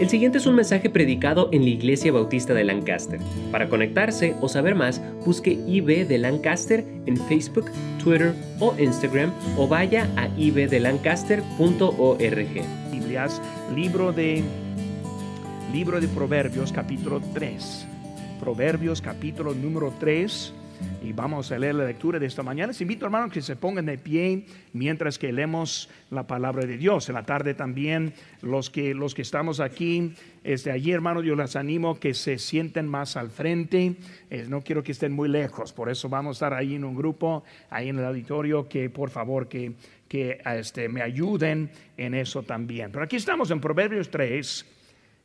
El siguiente es un mensaje predicado en la Iglesia Bautista de Lancaster. Para conectarse o saber más, busque IB de Lancaster en Facebook, Twitter o Instagram o vaya a ibdelancaster.org. Biblias, libro de libro de Proverbios capítulo 3. Proverbios capítulo número 3 y vamos a leer la lectura de esta mañana. Les invito, hermanos, que se pongan de pie mientras que leemos la palabra de Dios. En la tarde también, los que, los que estamos aquí, desde allí, hermanos, yo les animo que se sienten más al frente. Eh, no quiero que estén muy lejos, por eso vamos a estar ahí en un grupo, ahí en el auditorio, que por favor, que, que este, me ayuden en eso también. Pero aquí estamos en Proverbios 3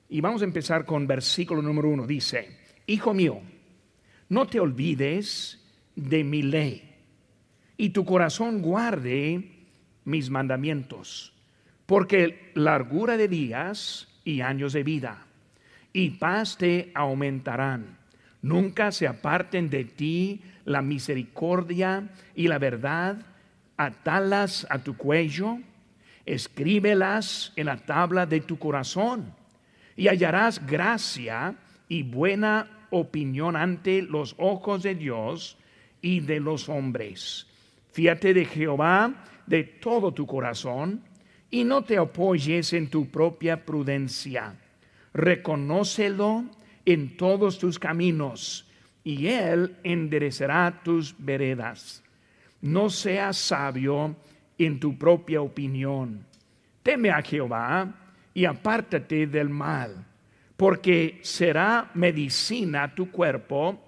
y vamos a empezar con versículo número 1. Dice, Hijo mío, no te olvides de mi ley y tu corazón guarde mis mandamientos, porque largura de días y años de vida y paz te aumentarán. Nunca se aparten de ti la misericordia y la verdad, atalas a tu cuello, escríbelas en la tabla de tu corazón y hallarás gracia y buena opinión ante los ojos de Dios y de los hombres. Fíate de Jehová de todo tu corazón y no te apoyes en tu propia prudencia. Reconócelo en todos tus caminos y él enderecerá tus veredas. No seas sabio en tu propia opinión. Teme a Jehová y apártate del mal, porque será medicina tu cuerpo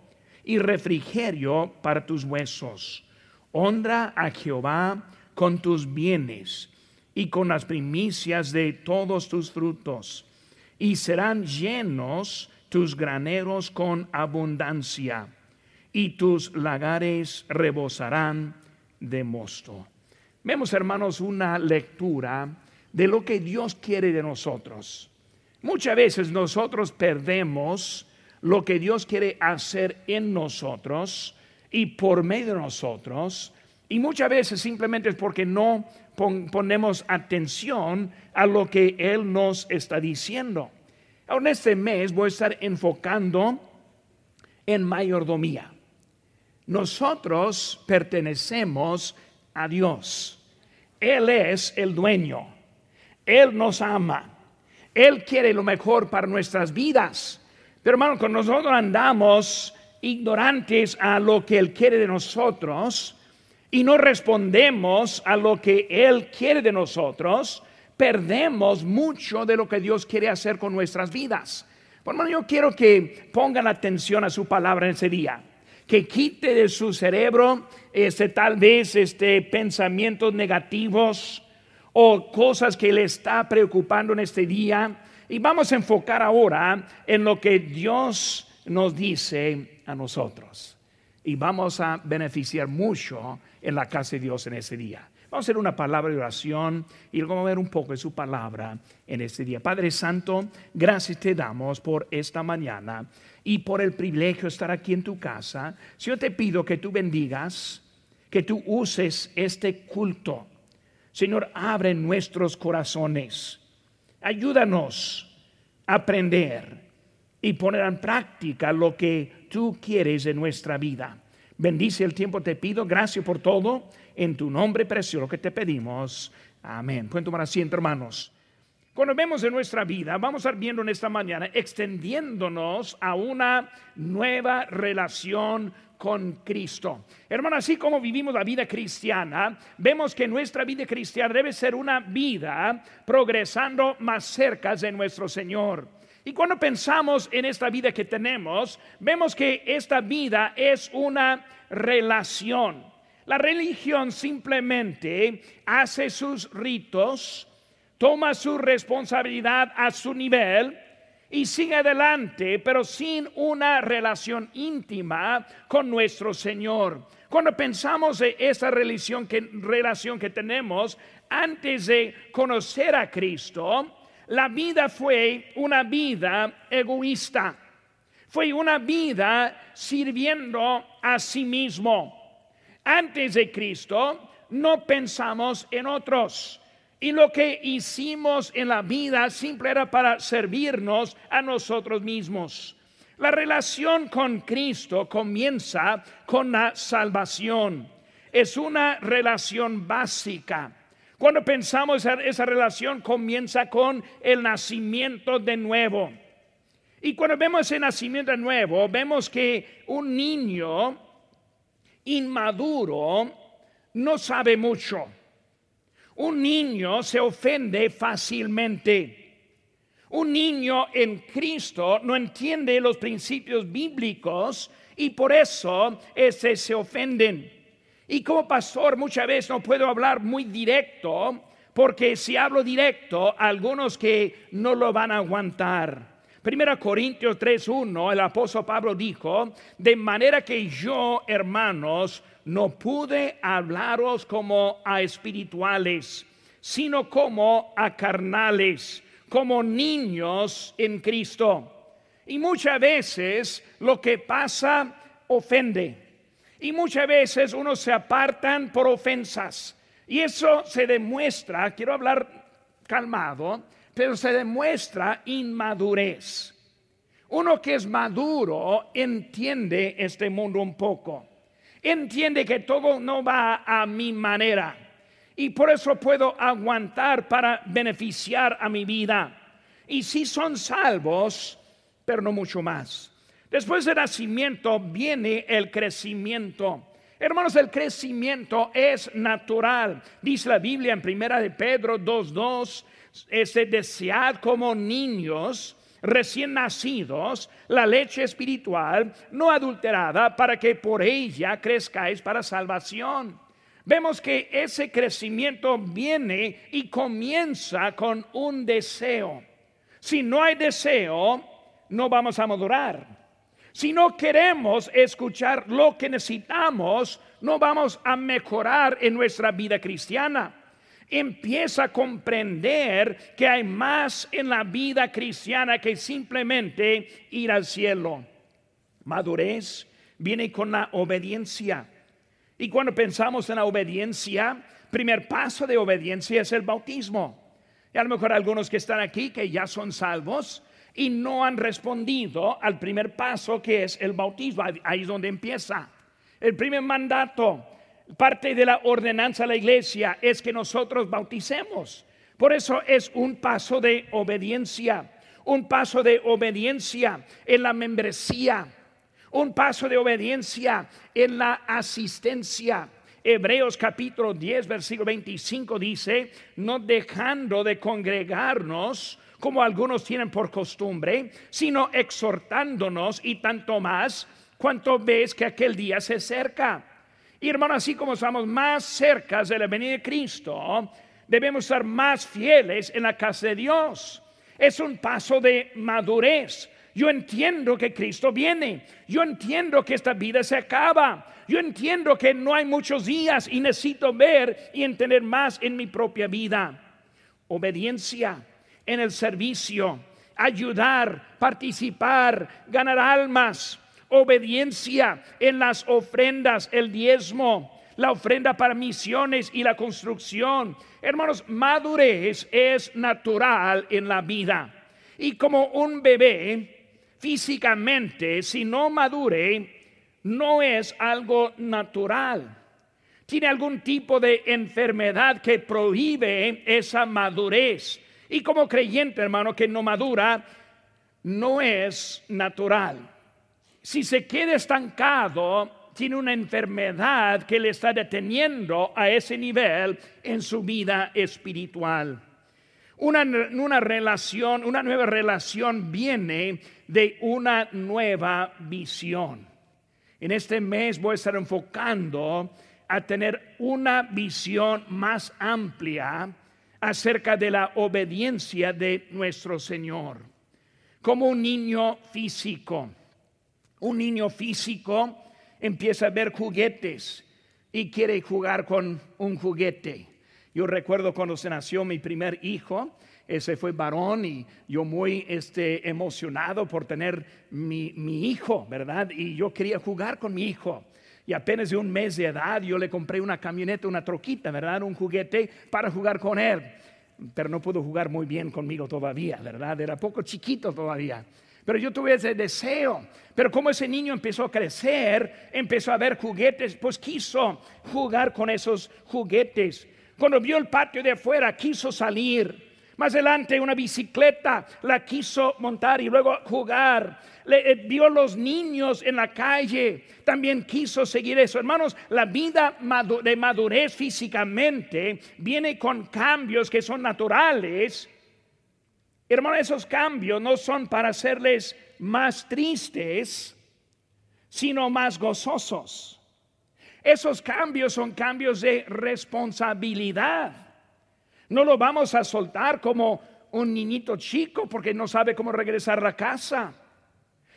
y refrigerio para tus huesos. Honra a Jehová con tus bienes y con las primicias de todos tus frutos, y serán llenos tus graneros con abundancia, y tus lagares rebosarán de mosto. Vemos, hermanos, una lectura de lo que Dios quiere de nosotros. Muchas veces nosotros perdemos lo que Dios quiere hacer en nosotros y por medio de nosotros. Y muchas veces simplemente es porque no ponemos atención a lo que Él nos está diciendo. Ahora en este mes voy a estar enfocando en mayordomía. Nosotros pertenecemos a Dios. Él es el dueño. Él nos ama. Él quiere lo mejor para nuestras vidas. Pero hermano, cuando nosotros andamos ignorantes a lo que Él quiere de nosotros y no respondemos a lo que Él quiere de nosotros, perdemos mucho de lo que Dios quiere hacer con nuestras vidas. Por hermano, yo quiero que pongan atención a su palabra en ese día, que quite de su cerebro este, tal vez este, pensamientos negativos o cosas que le está preocupando en este día y vamos a enfocar ahora en lo que Dios nos dice a nosotros. Y vamos a beneficiar mucho en la casa de Dios en ese día. Vamos a hacer una palabra de oración y vamos a ver un poco de su palabra en este día. Padre Santo, gracias te damos por esta mañana y por el privilegio de estar aquí en tu casa. Señor, te pido que tú bendigas, que tú uses este culto. Señor, abre nuestros corazones Ayúdanos a aprender y poner en práctica lo que tú quieres en nuestra vida. Bendice el tiempo, te pido. Gracias por todo. En tu nombre precioso que te pedimos. Amén. Pueden tomar asiento, hermanos. Cuando vemos en nuestra vida, vamos a estar viendo en esta mañana, extendiéndonos a una nueva relación con Cristo. Hermano, así como vivimos la vida cristiana, vemos que nuestra vida cristiana debe ser una vida progresando más cerca de nuestro Señor. Y cuando pensamos en esta vida que tenemos, vemos que esta vida es una relación. La religión simplemente hace sus ritos, toma su responsabilidad a su nivel, y sigue adelante, pero sin una relación íntima con nuestro Señor. Cuando pensamos en esa relación que, relación que tenemos antes de conocer a Cristo, la vida fue una vida egoísta. Fue una vida sirviendo a sí mismo. Antes de Cristo no pensamos en otros. Y lo que hicimos en la vida simple era para servirnos a nosotros mismos. La relación con Cristo comienza con la salvación. Es una relación básica. Cuando pensamos esa, relación comienza con el nacimiento de nuevo. Y cuando vemos el nacimiento de nuevo, vemos que un niño inmaduro no sabe mucho. Un niño se ofende fácilmente. Un niño en Cristo no entiende los principios bíblicos y por eso ese se ofenden. Y como pastor muchas veces no puedo hablar muy directo porque si hablo directo, algunos que no lo van a aguantar. Primera Corintios 3:1, el apóstol Pablo dijo, de manera que yo, hermanos, no pude hablaros como a espirituales, sino como a carnales, como niños en Cristo. Y muchas veces lo que pasa ofende. Y muchas veces uno se apartan por ofensas. Y eso se demuestra, quiero hablar calmado, pero se demuestra inmadurez. Uno que es maduro entiende este mundo un poco entiende que todo no va a mi manera y por eso puedo aguantar para beneficiar a mi vida. Y si son salvos, pero no mucho más. Después del nacimiento viene el crecimiento. Hermanos, el crecimiento es natural. Dice la Biblia en primera de Pedro 2:2, es desead como niños recién nacidos la leche espiritual no adulterada para que por ella crezcáis para salvación. Vemos que ese crecimiento viene y comienza con un deseo. Si no hay deseo, no vamos a madurar. Si no queremos escuchar lo que necesitamos, no vamos a mejorar en nuestra vida cristiana empieza a comprender que hay más en la vida cristiana que simplemente ir al cielo. Madurez viene con la obediencia. Y cuando pensamos en la obediencia, primer paso de obediencia es el bautismo. Y a lo mejor algunos que están aquí que ya son salvos y no han respondido al primer paso que es el bautismo. Ahí es donde empieza. El primer mandato parte de la ordenanza de la iglesia es que nosotros bauticemos. Por eso es un paso de obediencia, un paso de obediencia en la membresía, un paso de obediencia en la asistencia. Hebreos capítulo 10, versículo 25 dice, no dejando de congregarnos como algunos tienen por costumbre, sino exhortándonos y tanto más cuanto ves que aquel día se acerca. Y hermano, así como estamos más cerca de la venida de Cristo, debemos ser más fieles en la casa de Dios. Es un paso de madurez. Yo entiendo que Cristo viene. Yo entiendo que esta vida se acaba. Yo entiendo que no hay muchos días y necesito ver y entender más en mi propia vida. Obediencia en el servicio, ayudar, participar, ganar almas, obediencia en las ofrendas, el diezmo, la ofrenda para misiones y la construcción. Hermanos, madurez es natural en la vida. Y como un bebé, físicamente, si no madure, no es algo natural. Tiene algún tipo de enfermedad que prohíbe esa madurez. Y como creyente, hermano, que no madura, no es natural si se queda estancado, tiene una enfermedad que le está deteniendo a ese nivel en su vida espiritual. Una, nueva relación viene de una nueva visión. En este mes voy a estar enfocando a tener una visión más amplia acerca de la obediencia de nuestro Señor. Como un niño físico un niño físico empieza a ver juguetes y quiere jugar con un juguete. Yo recuerdo cuando se nació mi primer hijo, ese fue varón y yo muy este, emocionado por tener mi, mi hijo, ¿verdad? Y yo quería jugar con mi hijo. Y apenas de un mes de edad yo le compré una camioneta, una troquita, ¿verdad? Un juguete para jugar con él. pero no pudo jugar muy bien conmigo todavía, ¿verdad? Era poco chiquito todavía. Pero yo tuve ese deseo. Pero como ese niño empezó a crecer, empezó a ver juguetes, pues quiso jugar con esos juguetes. Cuando vio el patio de afuera, quiso salir. Más adelante una bicicleta la quiso montar y luego jugar. Le, eh, vio los niños en la calle, también quiso seguir eso. Hermanos, la vida de madurez físicamente viene con cambios que son naturales Hermano, esos cambios no son para hacerles más tristes, sino más gozosos. Esos cambios son cambios de responsabilidad. No lo vamos a soltar como un niñito chico porque no sabe cómo regresar a casa.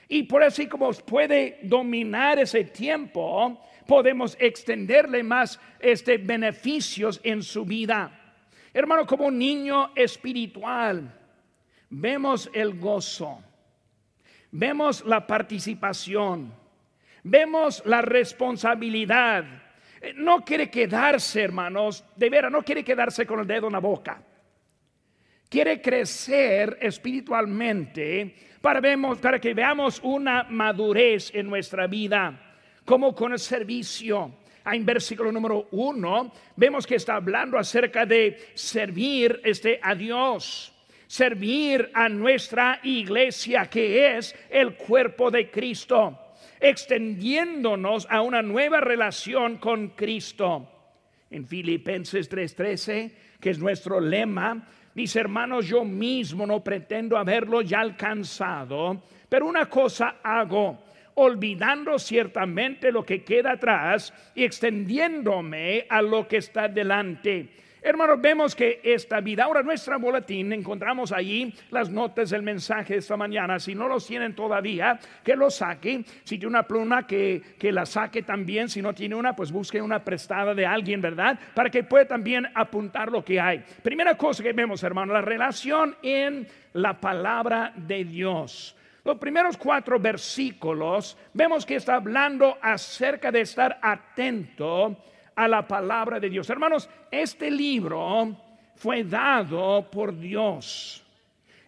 Y por así como puede dominar ese tiempo, podemos extenderle más este beneficios en su vida. Hermano, como un niño espiritual, vemos el gozo, vemos la participación, vemos la responsabilidad. Eh, no quiere quedarse, hermanos, de veras, no quiere quedarse con el dedo en la boca. Quiere crecer espiritualmente para, para que veamos una madurez en nuestra vida, como con el servicio. En versículo número uno, vemos que está hablando acerca de servir este, a Dios servir a nuestra iglesia, que es el cuerpo de Cristo, extendiéndonos a una nueva relación con Cristo. En Filipenses 3:13, que es nuestro lema, mis hermanos, yo mismo no pretendo haberlo ya alcanzado, pero una cosa hago, olvidando ciertamente lo que queda atrás y extendiéndome a lo que está delante Hermanos, vemos que esta vida, ahora nuestra boletín, encontramos allí las notas del mensaje de esta mañana. Si no los tienen todavía, que lo saquen. Si tiene una pluma, que, que la saque también. Si no tiene una, pues busque una prestada de alguien, ¿verdad? Para que pueda también apuntar lo que hay. Primera cosa que vemos, hermano, la relación en la palabra de Dios. Los primeros cuatro versículos vemos que está hablando acerca de estar atento a la palabra de Dios. Hermanos, este libro fue dado por Dios.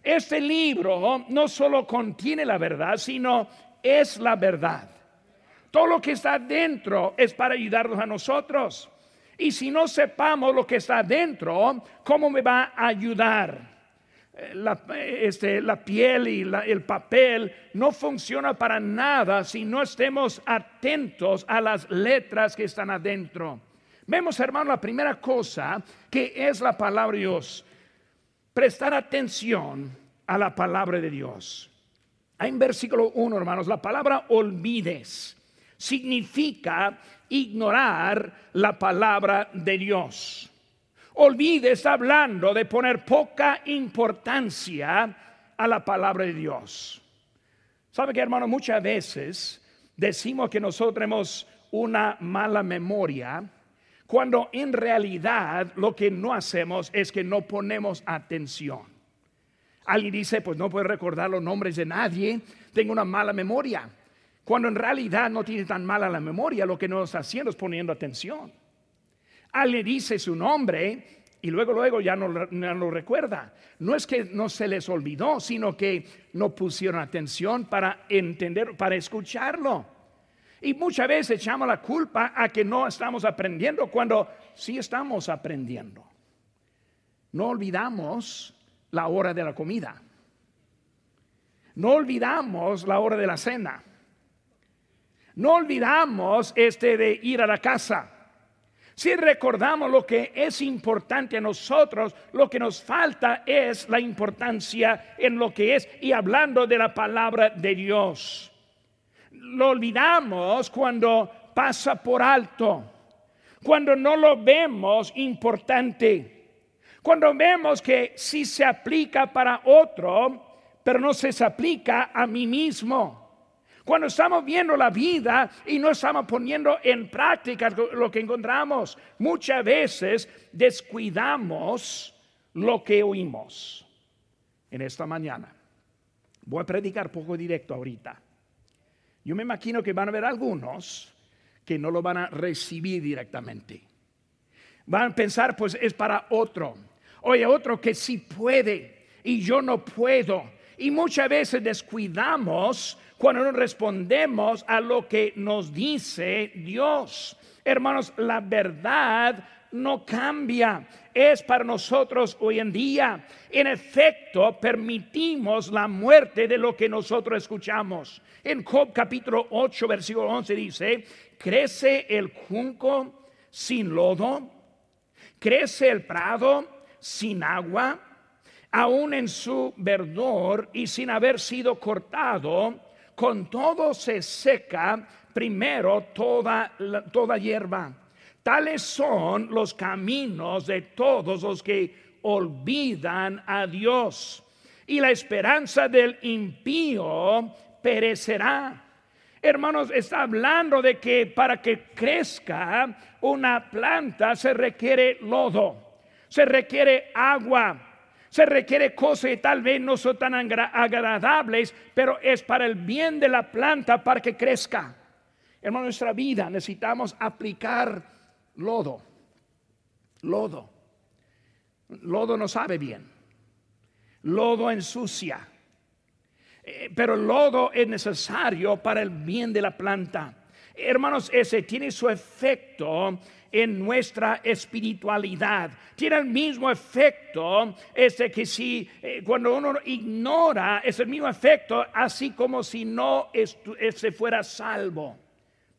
Este libro no solo contiene la verdad, sino es la verdad. Todo lo que está dentro es para ayudarnos a nosotros. Y si no sepamos lo que está dentro, ¿cómo me va a ayudar? La, este, la piel y el papel no funciona para nada si no estemos atentos a las letras que están adentro. Vemos, hermano, la primera cosa que es la palabra de Dios. Prestar atención a la palabra de Dios. En versículo 1, hermanos, la palabra olvides significa ignorar la palabra de Dios. Olvide está hablando de poner poca importancia a la palabra de Dios. ¿Sabe que hermano? Muchas veces decimos que nosotros tenemos una mala memoria, cuando en realidad lo que no hacemos es que no ponemos atención. Alguien dice, pues no puedo recordar los nombres de nadie, tengo una mala memoria. Cuando en realidad no tiene tan mala la memoria, lo que no está haciendo es poniendo atención. Alguien dice su nombre y luego, luego ya no, lo recuerda. No es que no se les olvidó, sino que no pusieron atención para entender, para escucharlo. Y muchas veces echamos la culpa a que no estamos aprendiendo cuando sí estamos aprendiendo. No olvidamos la hora de la comida. No olvidamos la hora de la cena. No olvidamos este de ir a la casa. Si recordamos lo que es importante a nosotros, lo que nos falta es la importancia en lo que es y hablando de la palabra de Dios. Lo olvidamos cuando pasa por alto, cuando no lo vemos importante, cuando vemos que sí se aplica para otro, pero no se aplica a mí mismo. Cuando estamos viendo la vida y no estamos poniendo en práctica lo que encontramos, muchas veces descuidamos lo que oímos. En esta mañana voy a predicar poco directo ahorita. Yo me imagino que van a haber algunos que no lo van a recibir directamente. Van a pensar, pues es para otro. Oye, otro que sí puede y yo no puedo. Y muchas veces descuidamos cuando no respondemos a lo que nos dice Dios. Hermanos, la verdad no cambia. Es para nosotros hoy en día. En efecto, permitimos la muerte de lo que nosotros escuchamos. En Job capítulo 8, versículo 11 dice, crece el junco sin lodo, crece el prado sin agua, aún en su verdor y sin haber sido cortado, con todo se seca primero toda, toda hierba. Tales son los caminos de todos los que olvidan a Dios. Y la esperanza del impío perecerá. Hermanos, está hablando de que para que crezca una planta se requiere lodo, se requiere agua, se requiere cosas que tal vez no son tan agradables, pero es para el bien de la planta para que crezca. En nuestra vida necesitamos aplicar lodo. Lodo. Lodo no sabe bien. Lodo ensucia. Eh, pero lodo es necesario para el bien de la planta. Hermanos, ese tiene su efecto en nuestra espiritualidad. Tiene el mismo efecto, este que si eh, cuando uno ignora, es el mismo efecto, así como si no se fuera salvo.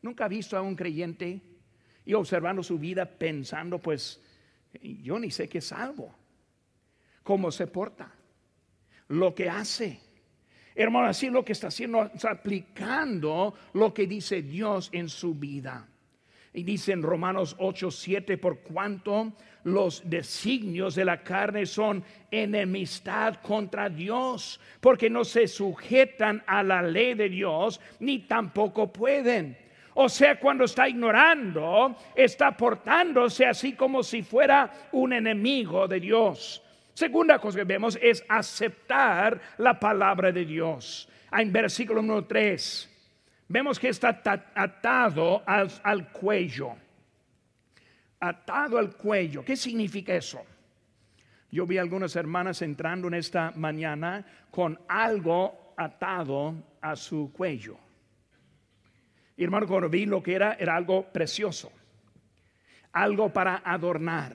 ¿Nunca ha visto a un creyente y observando su vida pensando, pues yo ni sé qué salvo? ¿Cómo se porta? Lo que hace Hermano, así lo que está haciendo, está aplicando lo que dice Dios en su vida. Y dice en Romanos 8, 7, por cuanto los designios de la carne son enemistad contra Dios, porque no se sujetan a la ley de Dios, ni tampoco pueden. O sea, cuando está ignorando, está portándose así como si fuera un enemigo de Dios. Segunda cosa que vemos es aceptar la palabra de Dios. En versículo número 3, vemos que está atado al, cuello. Atado al cuello. ¿Qué significa eso? Yo vi algunas hermanas entrando en esta mañana con algo atado a su cuello. Y hermano, cuando vi lo que era, era algo precioso, algo para adornar,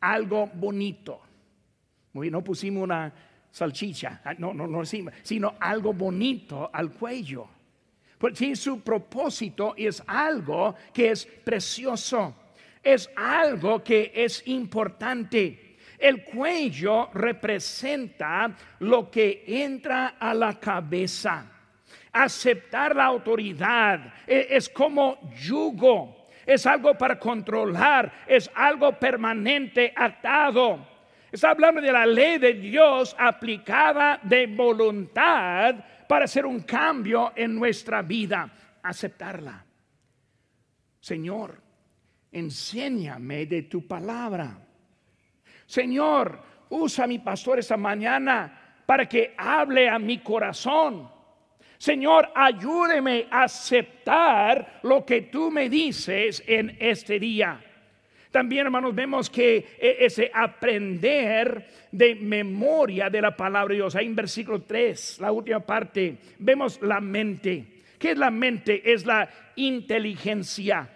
algo bonito no pusimos una salchicha, ah, no, no, no, sino algo bonito al cuello. Porque su propósito es algo que es precioso, es algo que es importante. El cuello representa lo que entra a la cabeza. Aceptar la autoridad e, es como yugo, es algo para controlar, es algo permanente atado. Está hablando de la ley de Dios aplicada de voluntad para hacer un cambio en nuestra vida. Aceptarla. Señor, enséñame de tu palabra. Señor, usa a mi pastor esta mañana para que hable a mi corazón. Señor, ayúdeme a aceptar lo que tú me dices en este día. También, hermanos, vemos que e, ese aprender de memoria de la palabra de Dios, ahí en versículo 3, la última parte, vemos la mente. ¿Qué es la mente? Es la inteligencia.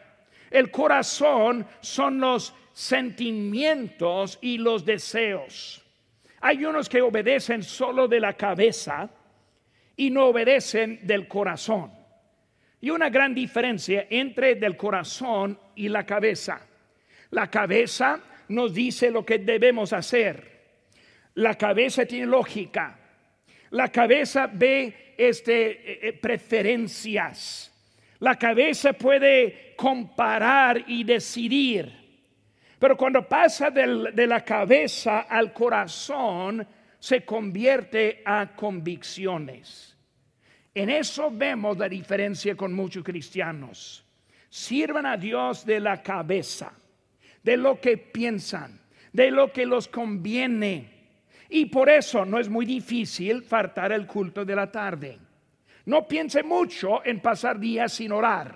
El corazón son los sentimientos y los deseos. Hay unos que obedecen solo de la cabeza y no obedecen del corazón. Y una gran diferencia entre del corazón y la cabeza. La cabeza nos dice lo que debemos hacer. La cabeza tiene lógica. La cabeza ve este, eh, eh, preferencias. La cabeza puede comparar y decidir. Pero cuando pasa de la cabeza al corazón, se convierte a convicciones. En eso vemos la diferencia con muchos cristianos. Sirvan a Dios de la cabeza de lo que piensan, de lo que los conviene. Y por eso no es muy difícil faltar el culto de la tarde. No piense mucho en pasar días sin orar.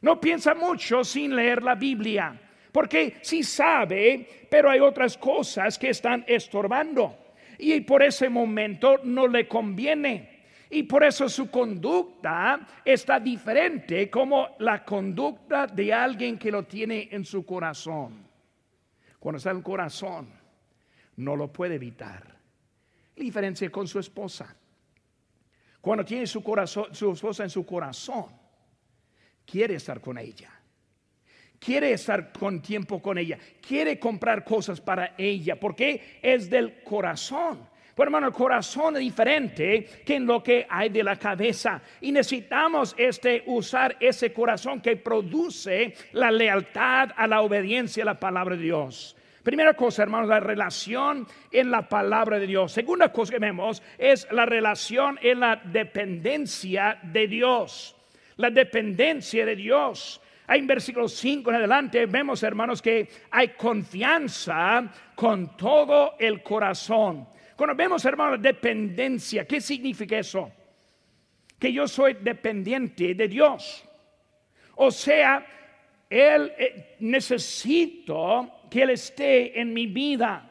No piensa mucho sin leer la Biblia. Porque sí sabe, pero hay otras cosas que están estorbando. Y por ese momento no le conviene. Y por eso su conducta está diferente como la conducta de alguien que lo tiene en su corazón. Cuando está en el corazón, no lo puede evitar. Diferencia con su esposa. Cuando tiene su, corazón, su esposa en su corazón, quiere estar con ella. Quiere estar con tiempo con ella. Quiere comprar cosas para ella. Porque es del corazón. Pero hermano, el corazón es diferente que en lo que hay de la cabeza. Y necesitamos este, usar ese corazón que produce la lealtad a la obediencia a la palabra de Dios. Primera cosa, hermanos, la relación en la palabra de Dios. Segunda cosa que vemos es la relación en la dependencia de Dios. La dependencia de Dios. Hay en versículo 5 en adelante vemos, hermanos, que hay confianza con todo el corazón. Cuando vemos, hermanos, dependencia, ¿qué significa eso? Que yo soy dependiente de Dios. O sea, Él eh, necesito que Él esté en mi vida.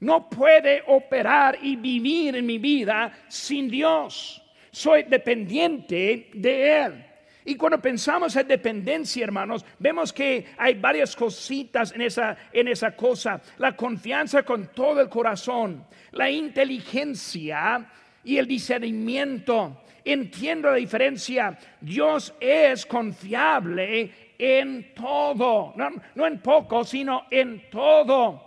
No puede operar y vivir en mi vida sin Dios. Soy dependiente de Él. Y cuando pensamos en dependencia, hermanos, vemos que hay varias cositas en esa, en esa cosa. La confianza con todo el corazón, la inteligencia y el discernimiento. Entiendo la diferencia. Dios es confiable en todo. No, no en poco, sino en todo.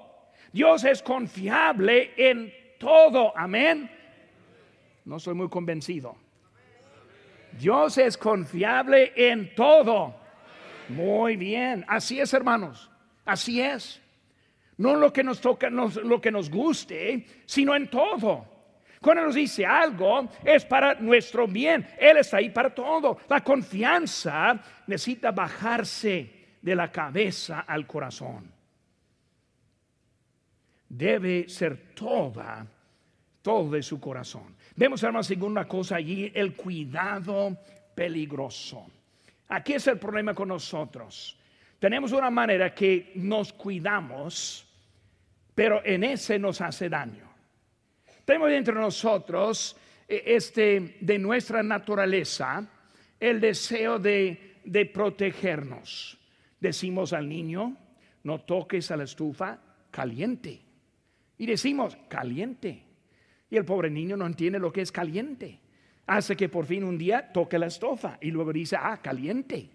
Dios es confiable en todo. Amén. No soy muy convencido. Dios es confiable en todo. Muy bien, así es, hermanos. Así es. No lo que nos toca, lo que nos guste, sino en todo. Cuando nos dice algo, es para nuestro bien. Él está ahí para todo. La confianza necesita bajarse de la cabeza al corazón. Debe ser toda, todo de su corazón. Vemos, hermanos, segunda cosa allí, el cuidado peligroso. Aquí es el problema con nosotros. Tenemos una manera que nos cuidamos, pero en ese nos hace daño. Tenemos entre nosotros eh, este de nuestra naturaleza el deseo de, de protegernos. Decimos al niño, no toques a la estufa caliente. Y decimos, caliente. Y el pobre niño no entiende lo que es caliente. Hace que por fin un día toque la estofa y luego dice, ah, caliente.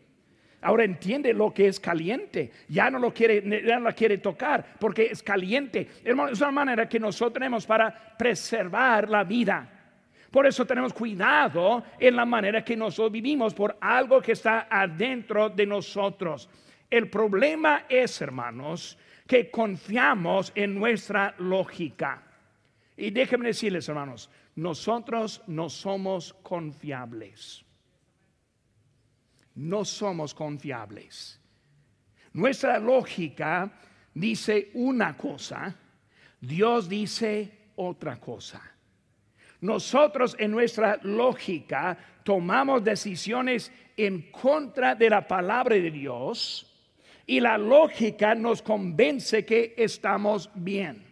Ahora entiende lo que es caliente. Ya no lo quiere, ya no la quiere tocar porque es caliente. Es una manera que nosotros tenemos para preservar la vida. Por eso tenemos cuidado en la manera que nosotros vivimos por algo que está adentro de nosotros. El problema es, hermanos, que confiamos en nuestra lógica. Y déjenme decirles, hermanos, nosotros no somos confiables. No somos confiables. Nuestra lógica dice una cosa, Dios dice otra cosa. Nosotros en nuestra lógica tomamos decisiones en contra de la palabra de Dios y la lógica nos convence que estamos bien.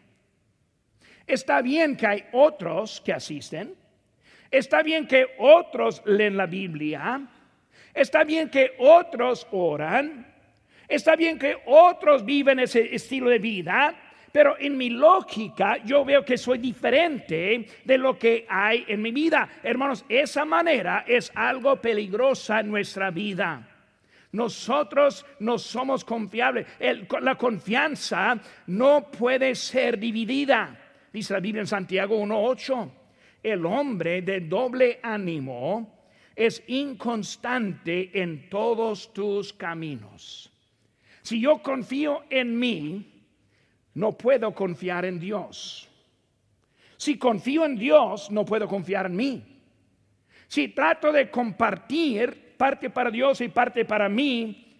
Está bien que hay otros que asisten. Está bien que otros leen la Biblia. Está bien que otros oran. Está bien que otros viven ese estilo de vida. Pero en mi lógica yo veo que soy diferente de lo que hay en mi vida. Hermanos, esa manera es algo peligrosa en nuestra vida. Nosotros no somos confiables. la confianza no puede ser dividida. Dice la Biblia en Santiago 1.8, el hombre de doble ánimo es inconstante en todos tus caminos. Si yo confío en mí, no puedo confiar en Dios. Si confío en Dios, no puedo confiar en mí. Si trato de compartir parte para Dios y parte para mí,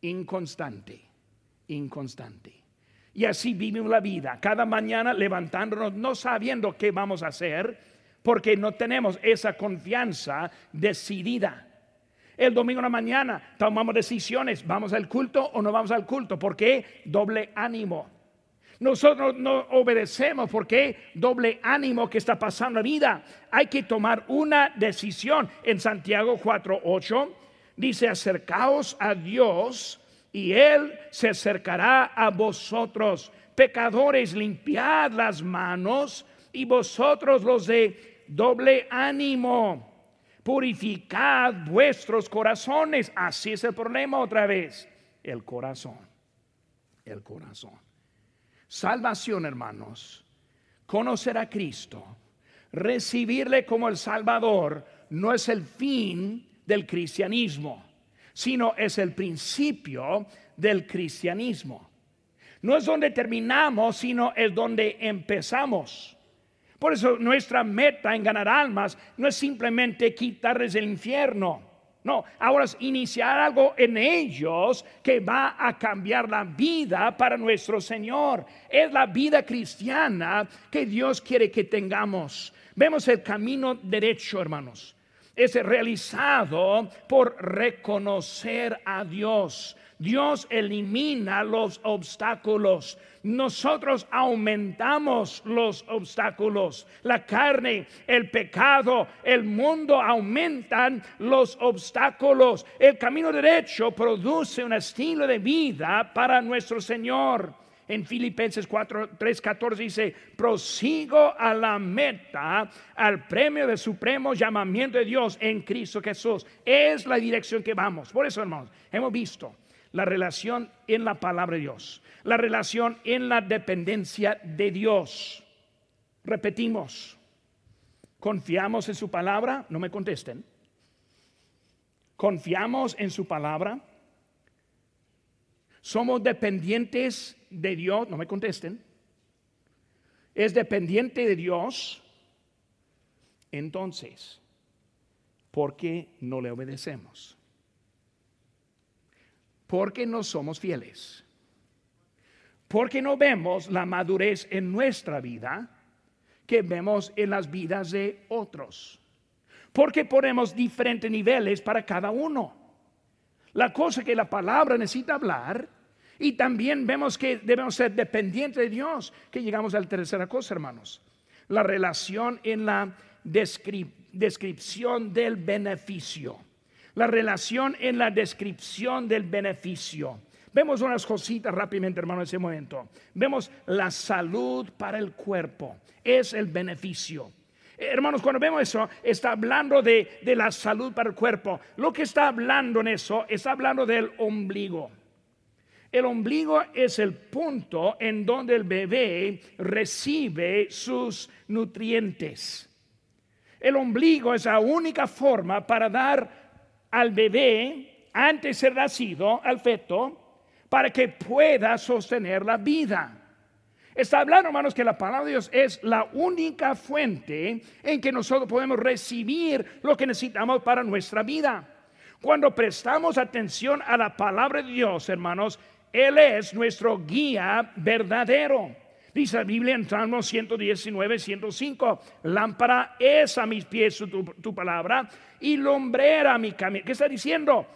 inconstante, inconstante. Y así vivimos la vida, cada mañana levantándonos, no sabiendo qué vamos a hacer, porque no tenemos esa confianza decidida. El domingo en la mañana tomamos decisiones, vamos al culto o no vamos al culto. ¿Por qué? Doble ánimo. Nosotros no obedecemos porque doble ánimo que está pasando la vida. Hay que tomar una decisión. En Santiago 4:8 dice: acercaos a Dios y Él se acercará a vosotros. Pecadores, limpiad las manos y vosotros los de doble ánimo. Purificad vuestros corazones. Así es el problema otra vez. El corazón. El corazón. Salvación, hermanos. Conocer a Cristo, recibirle como el Salvador, no es el fin del cristianismo, sino es el principio del cristianismo. No es donde terminamos, sino es donde empezamos. Por eso nuestra meta en ganar almas no es simplemente quitarles el infierno no, ahora es iniciar algo en ellos que va a cambiar la vida para nuestro Señor. Es la vida cristiana que Dios quiere que tengamos. Vemos el camino derecho, hermanos. Es realizado por reconocer a Dios Dios elimina los obstáculos. Nosotros aumentamos los obstáculos. La carne, el pecado, el mundo aumentan los obstáculos. El camino derecho produce un estilo de vida para nuestro Señor. En Filipenses 4, 3, 14 dice, prosigo a la meta, al premio de supremo llamamiento de Dios en Cristo Jesús. Es la dirección que vamos. Por eso, hermanos, hemos visto la relación en la palabra de Dios, la relación en la dependencia de Dios. Repetimos, confiamos en su palabra, no me contesten. Confiamos en su palabra. Somos dependientes de Dios, no me contesten. Es dependiente de Dios. Entonces, ¿por qué no le obedecemos? Porque no somos fieles. Porque no vemos la madurez en nuestra vida que vemos en las vidas de otros. Porque ponemos diferentes niveles para cada uno. La cosa que la palabra necesita hablar y también vemos que debemos ser dependientes de Dios. Que llegamos a la tercera cosa, hermanos. La relación en la descripción del beneficio la relación en la descripción del beneficio. Vemos unas cositas rápidamente, hermano, en ese momento. Vemos la salud para el cuerpo, es el beneficio. Hermanos, cuando vemos eso, está hablando de, de la salud para el cuerpo. Lo que está hablando en eso, está hablando del ombligo. El ombligo es el punto en donde el bebé recibe sus nutrientes. El ombligo es la única forma para dar al bebé antes de ser nacido, al feto, para que pueda sostener la vida. Está hablando, hermanos, que la palabra de Dios es la única fuente en que nosotros podemos recibir lo que necesitamos para nuestra vida. Cuando prestamos atención a la palabra de Dios, hermanos, Él es nuestro guía verdadero. Dice la Biblia en Salmo 119, 105, lámpara es a mis pies tu, palabra y lumbrera mi camino. ¿Qué está diciendo?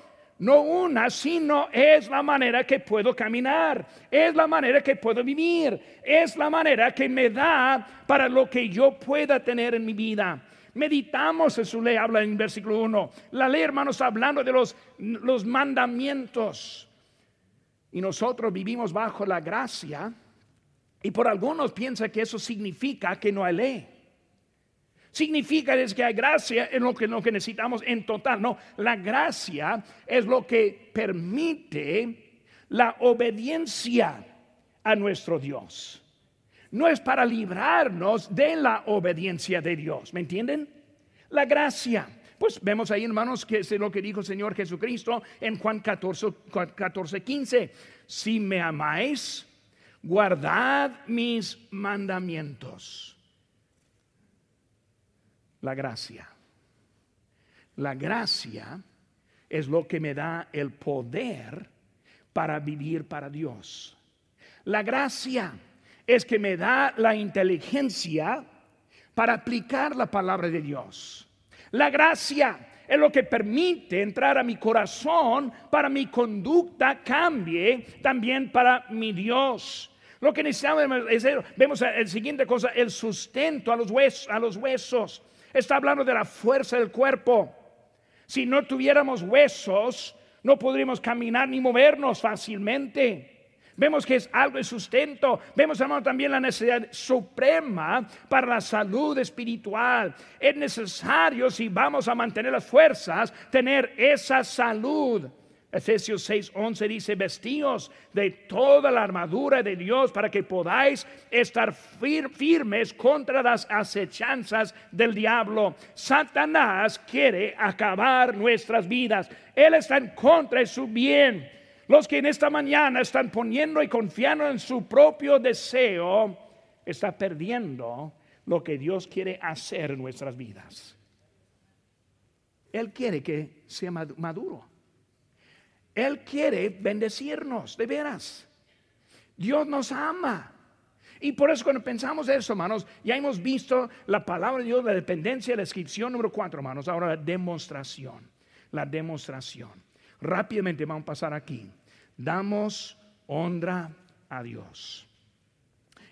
No una, sino es la manera que puedo caminar, es la manera que puedo vivir, es la manera que me da para lo que yo pueda tener en mi vida. Meditamos en su ley, habla en versículo 1. La ley, hermanos, hablando de los, los mandamientos. Y nosotros vivimos bajo la gracia y por algunos piensa que eso significa que no hay ley. Significa es que hay gracia en lo que, lo que necesitamos en total. No, la gracia es lo que permite la obediencia a nuestro Dios. No es para librarnos de la obediencia de Dios. ¿Me entienden? La gracia. Pues vemos ahí, hermanos, que es lo que dijo el Señor Jesucristo en Juan 14, 14 15. Si me amáis, guardad mis mandamientos. La gracia. La gracia es lo que me da el poder para vivir para Dios. La gracia es que me da la inteligencia para aplicar la palabra de Dios. La gracia es lo que permite entrar a mi corazón para mi conducta cambie también para mi Dios. Lo que necesitamos es, vemos el siguiente cosa, el sustento a los, huesos, a los huesos. Está hablando de la fuerza del cuerpo. Si no tuviéramos huesos, no podríamos caminar ni movernos fácilmente. Vemos que es algo de sustento. Vemos, hermano, también la necesidad suprema para la salud espiritual. Es necesario, si vamos a mantener las fuerzas, tener esa salud. Efesios 6:11 dice, vestíos de toda la armadura de Dios para que podáis estar firmes contra las acechanzas del diablo. Satanás quiere acabar nuestras vidas. Él está en contra de su bien. Los que en esta mañana están poniendo y confiando en su propio deseo, está perdiendo lo que Dios quiere hacer en nuestras vidas. Él quiere que sea maduro. Él quiere bendecirnos, de veras. Dios nos ama. Y por eso cuando pensamos eso, hermanos, ya hemos visto la palabra de Dios, la dependencia, la descripción número cuatro, hermanos. Ahora la demostración, la demostración. Rápidamente vamos a pasar aquí. Damos honra a Dios.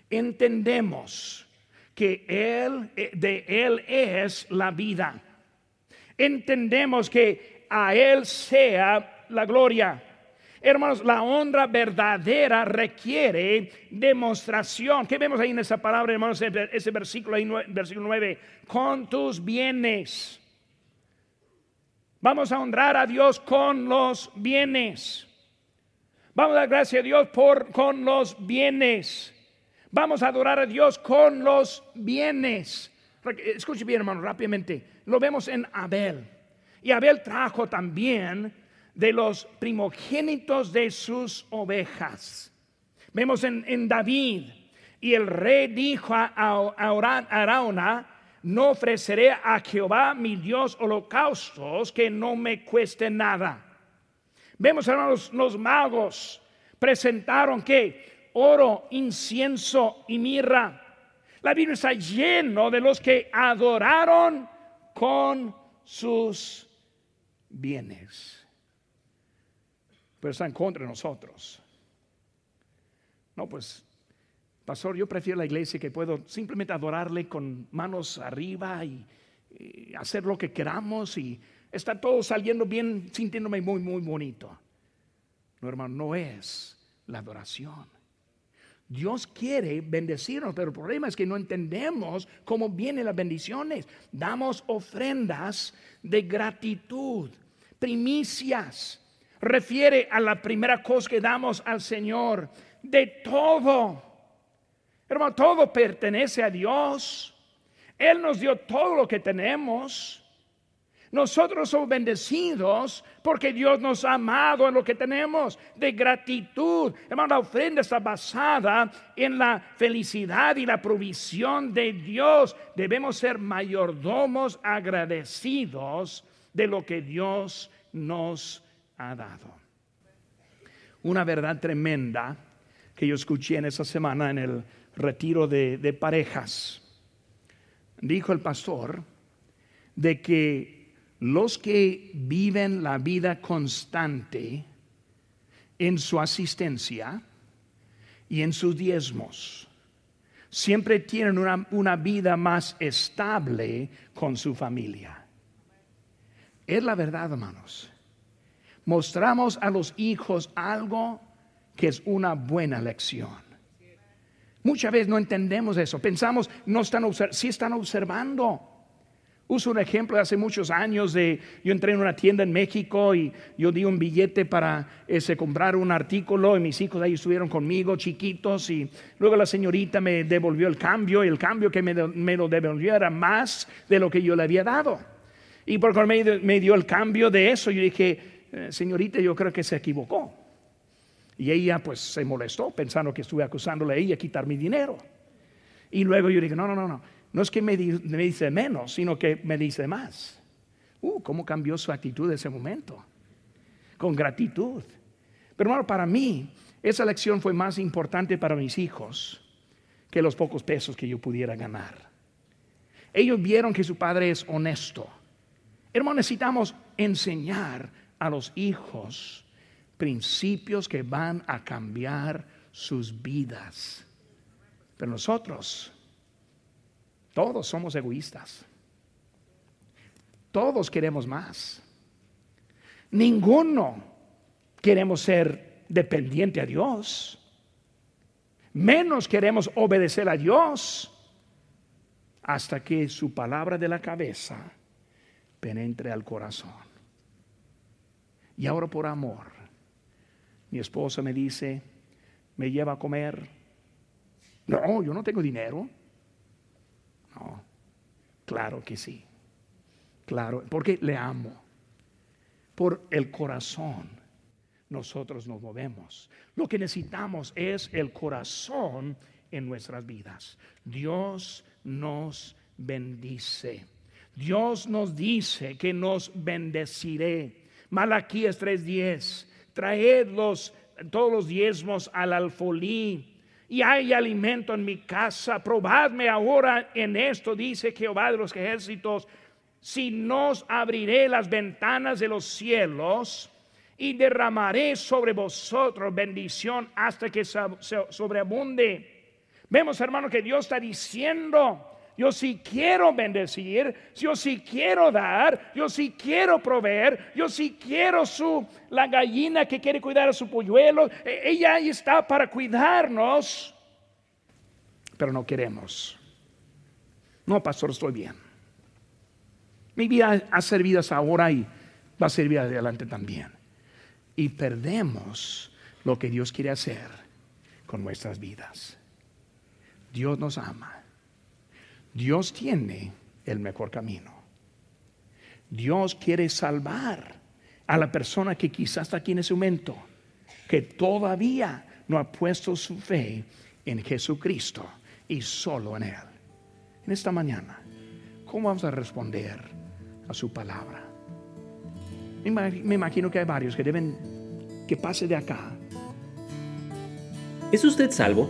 Entendemos que Él, eh, de Él es la vida. Entendemos que a Él sea la gloria. Hermanos, la honra verdadera requiere demostración. ¿Qué vemos ahí en esa palabra, hermanos? Ese versículo ahí, versículo 9. Con tus bienes. Vamos a honrar a Dios con los bienes. Vamos a dar gracias a Dios por con los bienes. Vamos a adorar a Dios con los bienes. Escuche bien, hermano, rápidamente. Lo vemos en Abel. Y Abel trajo también de los primogénitos de sus ovejas. Vemos en, David, y el rey dijo a, Arauna, no ofreceré a Jehová mi Dios holocaustos que no me cueste nada. Vemos hermanos, los magos presentaron que oro, incienso y mirra. La Biblia está lleno de los que adoraron con sus bienes pero está en contra nosotros. No, pues, pastor, yo prefiero la iglesia que puedo simplemente adorarle con manos arriba y, hacer lo que queramos y está todo saliendo bien, sintiéndome muy, muy bonito. No, hermano, no es la adoración. Dios quiere bendecirnos, pero el problema es que no entendemos cómo vienen las bendiciones. Damos ofrendas de gratitud, primicias refiere a la primera cosa que damos al Señor. De todo. Hermano, todo pertenece a Dios. Él nos dio todo lo que tenemos. Nosotros somos bendecidos porque Dios nos ha amado en lo que tenemos de gratitud. Hermano, la ofrenda está basada en la felicidad y la provisión de Dios. Debemos ser mayordomos agradecidos de lo que Dios nos ha dado. Una verdad tremenda que yo escuché en esa semana en el retiro de, parejas. Dijo el pastor de que los que viven la vida constante en su asistencia y en sus diezmos, siempre tienen una, vida más estable con su familia. Es la verdad, hermanos mostramos a los hijos algo que es una buena lección. Muchas veces no entendemos eso. Pensamos, no están si están observando. Uso un ejemplo de hace muchos años de yo entré en una tienda en México y yo di un billete para ese, comprar un artículo y mis hijos ahí estuvieron conmigo chiquitos y luego la señorita me devolvió el cambio y el cambio que me, me lo devolvió era más de lo que yo le había dado. Y por me, me dio el cambio de eso, yo dije, eh, señorita, yo creo que se equivocó. Y ella pues se molestó pensando que estuve acusándole a ella quitar mi dinero. Y luego yo dije, no, no, no, no, no es que me, dice menos, sino que me dice más. Uh, ¿cómo cambió su actitud en ese momento? Con gratitud. Pero hermano, para mí, esa lección fue más importante para mis hijos que los pocos pesos que yo pudiera ganar. Ellos vieron que su padre es honesto Hermano, necesitamos enseñar a los hijos principios que van a cambiar sus vidas. Pero nosotros, todos somos egoístas. Todos queremos más. Ninguno queremos ser dependiente a Dios. Menos queremos obedecer a Dios hasta que su palabra de la cabeza penetre al corazón. Y ahora por amor, mi esposa me dice, me lleva a comer. No, yo no tengo dinero. No, claro que sí. Claro, porque le amo. Por el corazón nosotros nos movemos. Lo que necesitamos es el corazón en nuestras vidas. Dios nos bendice. Dios nos dice que nos bendeciré. Malaquías 3:10 traed todos los diezmos al alfolí y hay alimento en mi casa. Probadme ahora en esto, dice Jehová de los ejércitos, si nos abriré las ventanas de los cielos y derramaré sobre vosotros bendición hasta que sobreabunde. Vemos, hermano, que Dios está diciendo, yo sí quiero bendecir, yo sí quiero dar, yo sí quiero proveer, yo sí quiero su la gallina que quiere cuidar a su polluelo, e, ella ahí está para cuidarnos, pero no queremos. No, pastor, estoy bien. Mi vida ha servido hasta ahora y va a servir adelante también. Y perdemos lo que Dios quiere hacer con nuestras vidas. Dios nos ama Dios tiene el mejor camino. Dios quiere salvar a la persona que quizás está aquí en ese momento, que todavía no ha puesto su fe en Jesucristo y solo en Él. En esta mañana, ¿cómo vamos a responder a su palabra? Me imagino que hay varios que deben que pase de acá. ¿Es usted salvo?